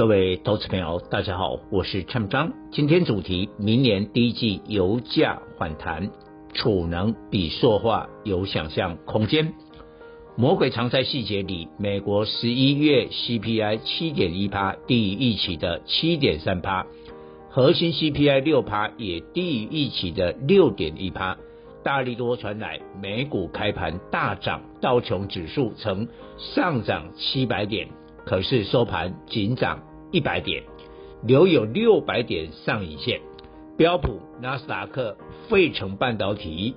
各位投资朋友，大家好，我是蔡明彰。今天主题：明年第一季油价反弹，储能比塑化有想象空间。魔鬼藏在细节里。美国十一月 CPI 七点一趴，低于预期的七点三趴；核心 CPI 六趴，也低于预期的六点一趴。大利多传来，美股开盘大涨，道琼指数曾上涨七百点。可是收盘仅涨一百点，留有六百点上影线。标普、纳斯达克、费城半导体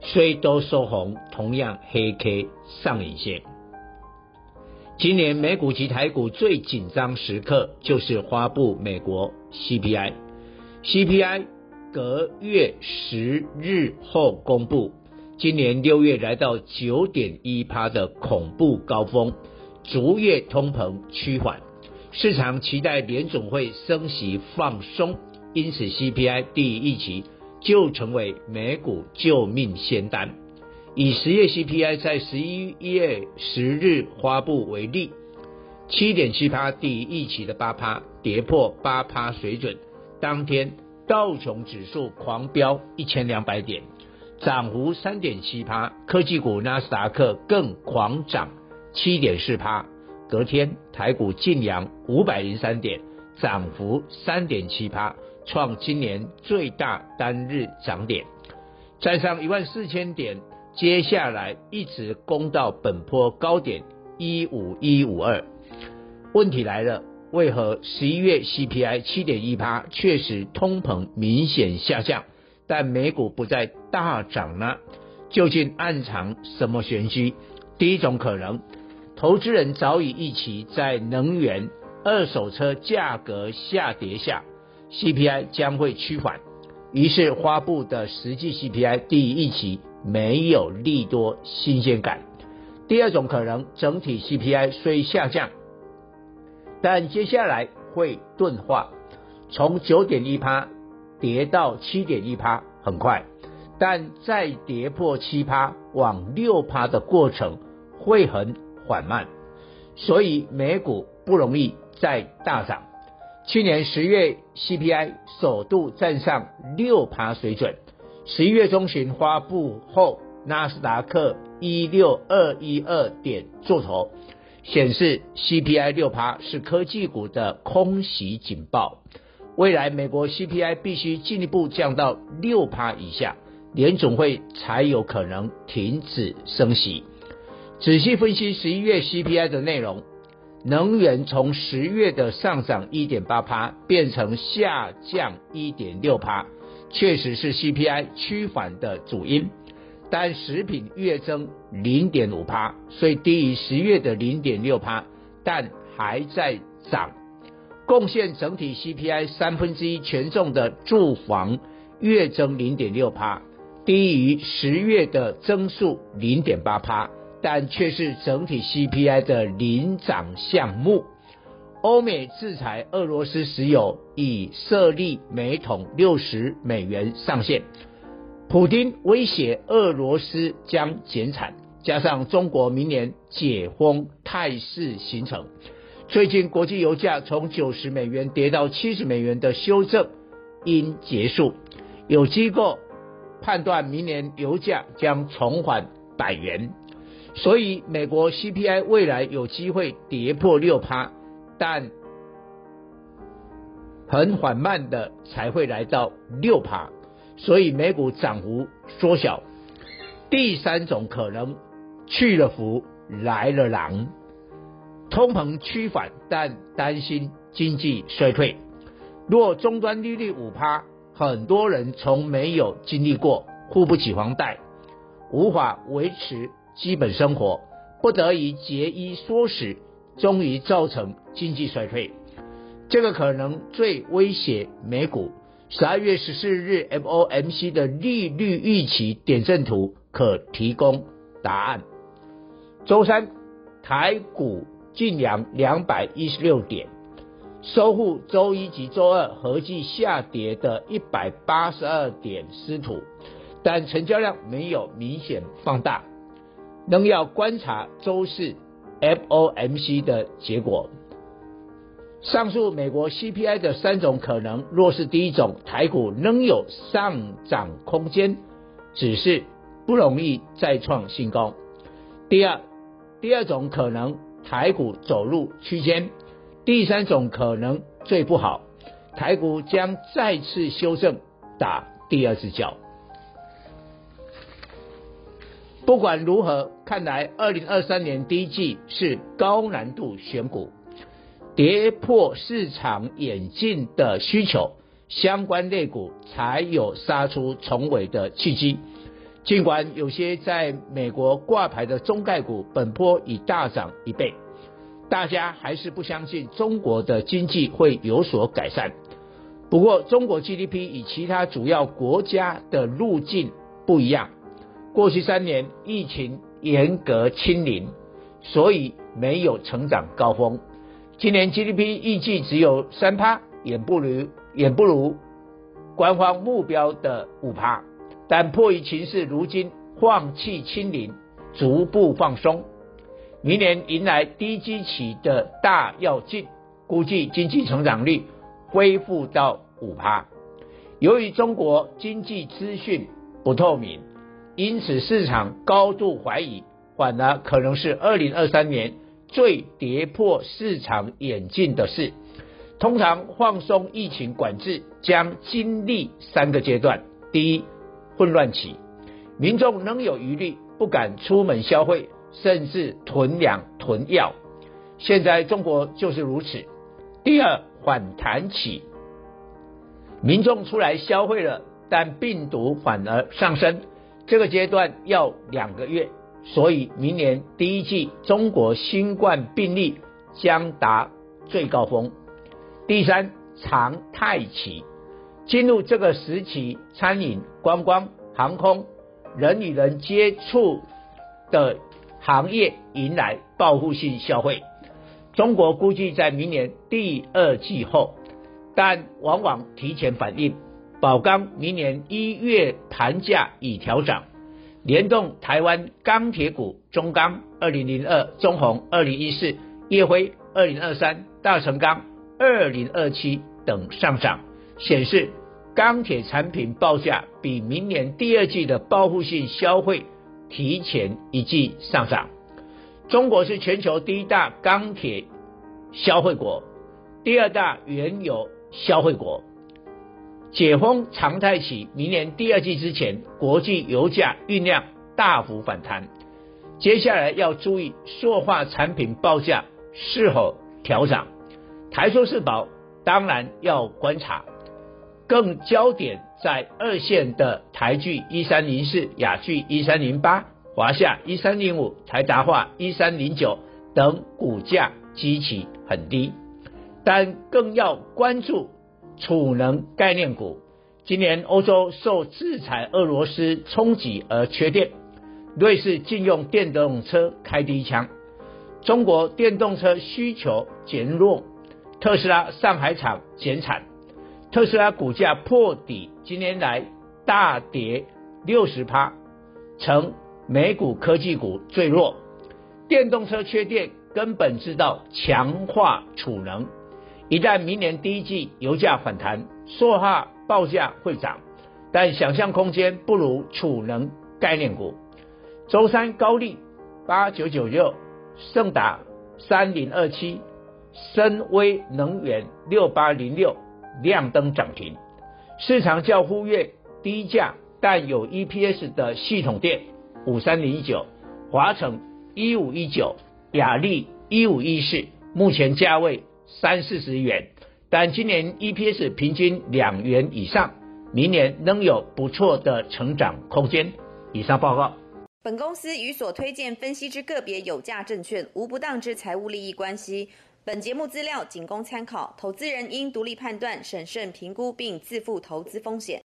虽都收红，同样黑 K 上影线。今年美股及台股最紧张时刻就是发布美国 CPI，CPI 隔月十日后公布，今年六月来到九点一趴的恐怖高峰。逐月通膨趋缓，市场期待联总会升息放松，因此 CPI 低于预期就成为美股救命仙丹。以十月 CPI 在十一月十日发布为例，七点七趴低于预期的八趴，跌破八趴水准。当天道琼指数狂飙一千两百点，涨幅三点七趴，科技股纳斯达克更狂涨。七点四趴，隔天台股劲扬五百零三点，涨幅三点七趴，创今年最大单日涨点，站上一万四千点，接下来一直攻到本波高点一五一五二。问题来了，为何十一月 CPI 七点一趴确实通膨明显下降，但美股不再大涨呢？究竟暗藏什么玄机？第一种可能。投资人早已预期，在能源、二手车价格下跌下，CPI 将会趋缓，于是发布的实际 CPI 低于预期，没有利多新鲜感。第二种可能，整体 CPI 虽下降，但接下来会钝化，从九点一趴跌到七点一趴很快，但再跌破七趴往六趴的过程会很缓慢，所以美股不容易再大涨。去年十月 CPI 首度站上六趴水准，十一月中旬发布后，纳斯达克一六二一二点做头，显示 CPI 六趴是科技股的空袭警报。未来美国 CPI 必须进一步降到六趴以下，联总会才有可能停止升息。仔细分析十一月 CPI 的内容，能源从十月的上涨一点八趴变成下降一点六趴，确实是 CPI 趋缓的主因。但食品月增零点五趴，虽低于十月的零点六趴，但还在涨。贡献整体 CPI 三分之一权重的住房月增零点六趴，低于十月的增速零点八趴。但却是整体 CPI 的领涨项目。欧美制裁俄罗斯石油已设立每桶六十美元上限。普丁威胁俄罗斯将减产，加上中国明年解封态势形成。最近国际油价从九十美元跌到七十美元的修正应结束。有机构判断明年油价将重返百元。所以，美国 CPI 未来有机会跌破六趴，但很缓慢的才会来到六趴，所以美股涨幅缩小。第三种可能，去了福来了狼，通膨趋缓，但担心经济衰退。若终端利率五趴，很多人从没有经历过，付不起房贷，无法维持。基本生活不得已节衣缩食，终于造成经济衰退。这个可能最威胁美股。十二月十四日 FOMC 的利率预期点阵图可提供答案。周三，台股劲扬两百一十六点，收复周一及周二合计下跌的一百八十二点失土，但成交量没有明显放大，仍要观察周四 FOMC 的结果。上述美国 CPI 的三种可能，若是第一种，台股仍有上涨空间，只是不容易再创新高。第二。第二种可能，台股走入区间；第三种可能最不好，台股将再次修正，打第二次脚。不管如何，看来二零二三年第一季是高难度选股，跌破市场眼镜的需求，相关类股才有杀出重围的契机。尽管有些在美国挂牌的中概股本波已大涨一倍，大家还是不相信中国的经济会有所改善。不过，中国 GDP 与其他主要国家的路径不一样。过去三年疫情严格清零，所以没有成长高峰。今年 GDP 预计只有三趴，也不如也不如官方目标的五趴。但迫于情势，如今放弃清零，逐步放松。明年迎来低基期的大跃进，估计经济成长率恢复到五趴。由于中国经济资讯不透明，因此市场高度怀疑，反而可能是二零二三年最跌破市场眼镜的事。通常放松疫情管制将经历三个阶段，第一。混乱期，民众仍有余力，不敢出门消费，甚至囤粮囤药。现在中国就是如此。第二，反弹期，民众出来消费了，但病毒反而上升，这个阶段要两个月，所以明年第一季中国新冠病例将达最高峰。第三，常态期。进入这个时期，餐饮、观光、航空、人与人接触的行业迎来报复性消费。中国估计在明年第二季后，但往往提前反应。宝钢明年一月盘价已调涨，联动台湾钢铁股中钢二零零二、中红二零一四、烨辉二零二三、大成钢二零二七等上涨。显示钢铁产品报价比明年第二季的报复性消费提前一季上涨。中国是全球第一大钢铁消费国，第二大原油消费国。解封常态期，明年第二季之前，国际油价酝酿大幅反弹。接下来要注意塑化产品报价是否调涨。台塑四宝当然要观察。更焦点在二线的台聚一三零四、雅聚一三零八、华夏一三零五、台达化一三零九等股价基期很低，但更要关注储能概念股。今年欧洲受制裁俄罗斯冲击而缺电，瑞士禁用电动车开第一枪，中国电动车需求减弱，特斯拉上海厂减产。特斯拉股价破底，今年来大跌六十趴，成美股科技股最弱。电动车缺电，根本知道强化储能。一旦明年第一季油价反弹，塑化报价会涨，但想象空间不如储能概念股。周三高力八九九六，盛达三零二七，深威能源六八零六。亮灯涨停，市场较忽略低价但有 EPS 的系统电五三零九，华城一五一九，亚力一五一四，目前价位三四十元，但今年 EPS 平均两元以上，明年仍有不错的成长空间。以上报告。本公司与所推荐分析之个别有价证券无不当之财务利益关系。本节目资料仅供参考，投资人应独立判断、审慎评估并自负投资风险。